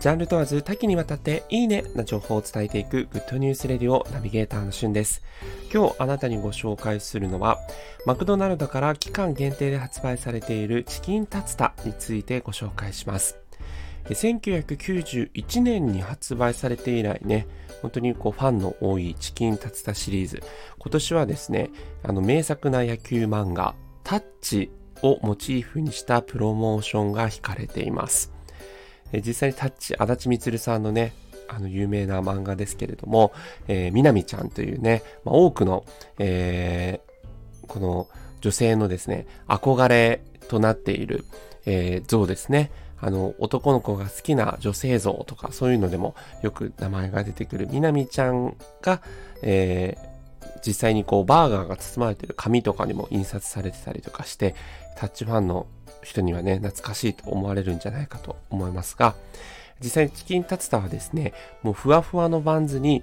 ジャンル問わず多岐にわたっていいねな情報を伝えていくグッドニュースレディオナビゲーターのしゅんです。今日あなたにご紹介するのは、マクドナルドから期間限定で発売されているチキンタツタについてご紹介します。1991年に発売されて以来ね、本当にこうファンの多いチキンタツタシリーズ。今年はですね、あの名作な野球漫画、タッチをモチーフにしたプロモーションが引かれています。え実際にタッチ、足立みつるさんのね、あの有名な漫画ですけれども、えー、みなみちゃんというね、まあ、多くの、えー、この女性のですね、憧れとなっている、えー、像ですね。あの、男の子が好きな女性像とか、そういうのでもよく名前が出てくるみなみちゃんが、えー、実際にこう、バーガーが包まれてる紙とかにも印刷されてたりとかして、タッチファンの人にはね、懐かしいと思われるんじゃないかと思いますが、実際にチキンタツタはですね、もうふわふわのバンズに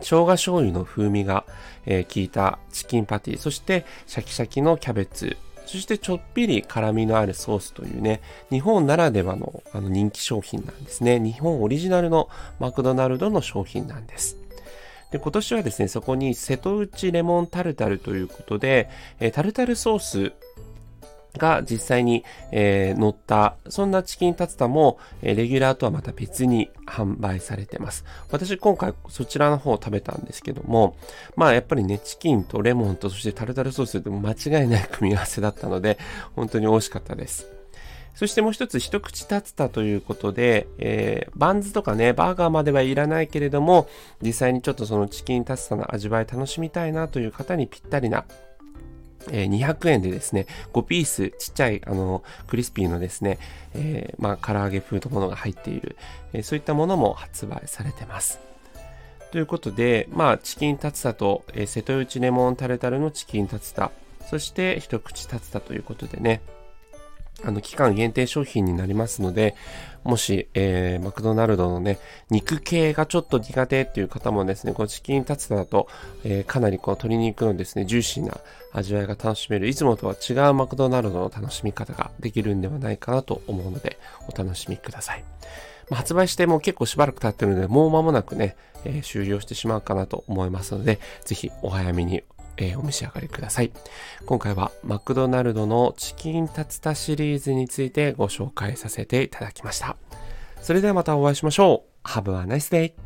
生姜醤油の風味が、えー、効いたチキンパティ、そしてシャキシャキのキャベツ、そしてちょっぴり辛みのあるソースというね、日本ならではのあの人気商品なんですね。日本オリジナルのマクドナルドの商品なんです。で、今年はですね、そこに瀬戸内レモンタルタルということで、えー、タルタルソースが実際に、えー、乗った、そんなチキンタツタも、えー、レギュラーとはまた別に販売されてます。私今回そちらの方を食べたんですけども、まあやっぱりね、チキンとレモンとそしてタルタルソースでも間違いない組み合わせだったので、本当に美味しかったです。そしてもう一つ、一口立つたということで、えー、バンズとかね、バーガーまではいらないけれども、実際にちょっとそのチキンタツタの味わい楽しみたいなという方にぴったりなえー、200円でですね、5ピースちっちゃい、あの、クリスピーのですね、えー、まあ、唐揚げ風のものが入っている、えー、そういったものも発売されてます。ということで、まあ、チキンタツタと、えー、瀬戸内レモンタルタルのチキンタツタ、そして一口タツタということでね、あの、期間限定商品になりますので、もし、えー、マクドナルドのね、肉系がちょっと苦手っていう方もですね、このチキンタツタだと、えー、かなりこう鶏肉のですね、ジューシーな味わいが楽しめる、いつもとは違うマクドナルドの楽しみ方ができるんではないかなと思うので、お楽しみください。ま、発売しても結構しばらく経ってるので、もう間もなくね、えー、終了してしまうかなと思いますので、ぜひお早めにえー、お召し上がりください。今回はマクドナルドのチキンタツタシリーズについてご紹介させていただきました。それではまたお会いしましょう。Have a nice day!